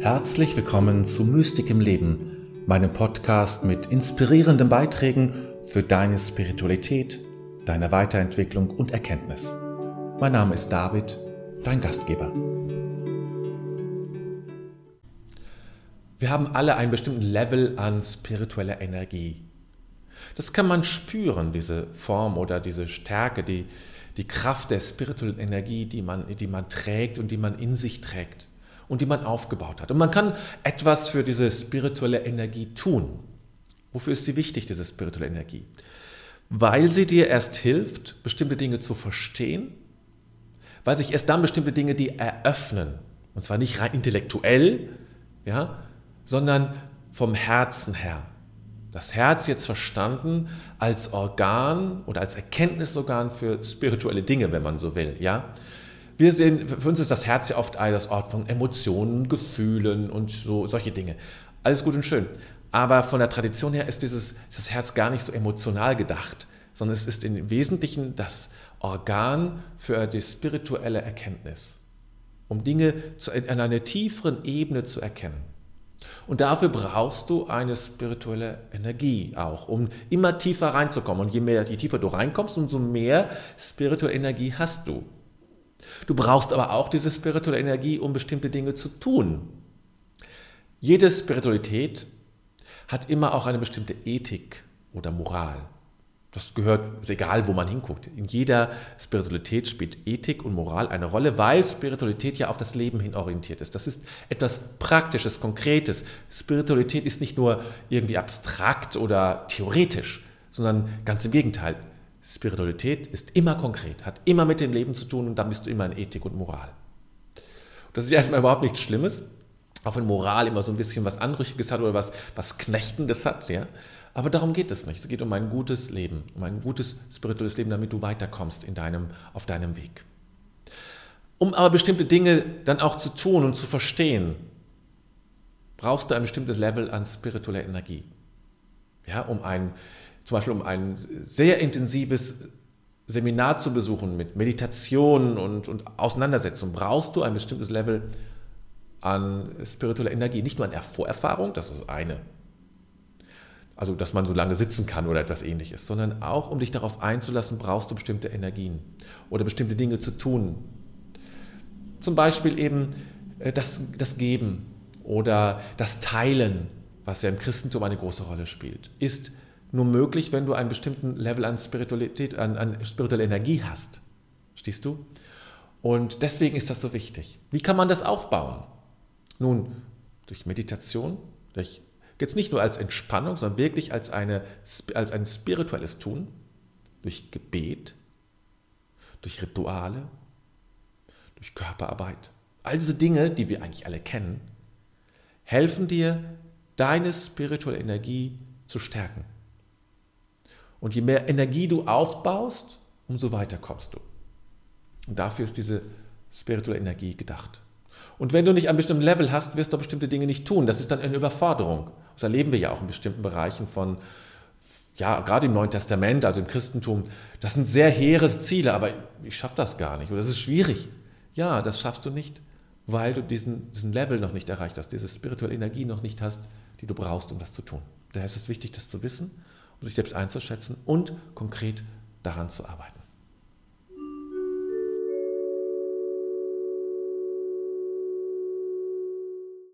Herzlich willkommen zu Mystik im Leben, meinem Podcast mit inspirierenden Beiträgen für deine Spiritualität, deine Weiterentwicklung und Erkenntnis. Mein Name ist David, dein Gastgeber. Wir haben alle einen bestimmten Level an spiritueller Energie. Das kann man spüren, diese Form oder diese Stärke, die, die Kraft der spirituellen Energie, die man, die man trägt und die man in sich trägt und die man aufgebaut hat. Und man kann etwas für diese spirituelle Energie tun. Wofür ist sie wichtig, diese spirituelle Energie? Weil sie dir erst hilft, bestimmte Dinge zu verstehen, weil sich erst dann bestimmte Dinge die eröffnen. Und zwar nicht rein intellektuell, ja, sondern vom Herzen her. Das Herz jetzt verstanden als Organ oder als Erkenntnisorgan für spirituelle Dinge, wenn man so will. Ja? Wir sehen, für uns ist das Herz ja oft das Ort von Emotionen, Gefühlen und so, solche Dinge. Alles gut und schön. Aber von der Tradition her ist dieses ist das Herz gar nicht so emotional gedacht, sondern es ist im Wesentlichen das Organ für die spirituelle Erkenntnis, um Dinge zu, an einer tieferen Ebene zu erkennen. Und dafür brauchst du eine spirituelle Energie auch, um immer tiefer reinzukommen. Und je mehr, je tiefer du reinkommst, umso mehr spirituelle Energie hast du. Du brauchst aber auch diese spirituelle Energie, um bestimmte Dinge zu tun. Jede Spiritualität hat immer auch eine bestimmte Ethik oder Moral. Das gehört, ist egal, wo man hinguckt. In jeder Spiritualität spielt Ethik und Moral eine Rolle, weil Spiritualität ja auf das Leben hin orientiert ist. Das ist etwas Praktisches, Konkretes. Spiritualität ist nicht nur irgendwie abstrakt oder theoretisch, sondern ganz im Gegenteil. Spiritualität ist immer konkret, hat immer mit dem Leben zu tun und dann bist du immer in Ethik und Moral. Das ist erstmal überhaupt nichts Schlimmes, auch wenn Moral immer so ein bisschen was Anrüchiges hat oder was, was Knechtendes hat. Ja? Aber darum geht es nicht. Es geht um ein gutes Leben, um ein gutes spirituelles Leben, damit du weiterkommst in deinem, auf deinem Weg. Um aber bestimmte Dinge dann auch zu tun und zu verstehen, brauchst du ein bestimmtes Level an spiritueller Energie. Ja, um ein, zum Beispiel um ein sehr intensives Seminar zu besuchen mit Meditation und, und Auseinandersetzung, brauchst du ein bestimmtes Level an spiritueller Energie. Nicht nur an Vorerfahrung, das ist eine also dass man so lange sitzen kann oder etwas ähnliches, sondern auch um dich darauf einzulassen, brauchst du bestimmte Energien oder bestimmte Dinge zu tun. Zum Beispiel eben äh, das, das Geben oder das Teilen, was ja im Christentum eine große Rolle spielt, ist nur möglich, wenn du einen bestimmten Level an Spiritualität, an, an spiritueller Energie hast. Stehst du? Und deswegen ist das so wichtig. Wie kann man das aufbauen? Nun, durch Meditation, durch Jetzt nicht nur als Entspannung, sondern wirklich als, eine, als ein spirituelles Tun, durch Gebet, durch Rituale, durch Körperarbeit. All diese Dinge, die wir eigentlich alle kennen, helfen dir, deine spirituelle Energie zu stärken. Und je mehr Energie du aufbaust, umso weiter kommst du. Und dafür ist diese spirituelle Energie gedacht. Und wenn du nicht ein bestimmtes Level hast, wirst du bestimmte Dinge nicht tun. Das ist dann eine Überforderung. Das erleben wir ja auch in bestimmten Bereichen von, ja, gerade im Neuen Testament, also im Christentum. Das sind sehr hehre Ziele, aber ich schaffe das gar nicht. Oder das ist schwierig. Ja, das schaffst du nicht, weil du diesen, diesen Level noch nicht erreicht hast, diese spirituelle Energie noch nicht hast, die du brauchst, um das zu tun. Daher ist es wichtig, das zu wissen, sich selbst einzuschätzen und konkret daran zu arbeiten.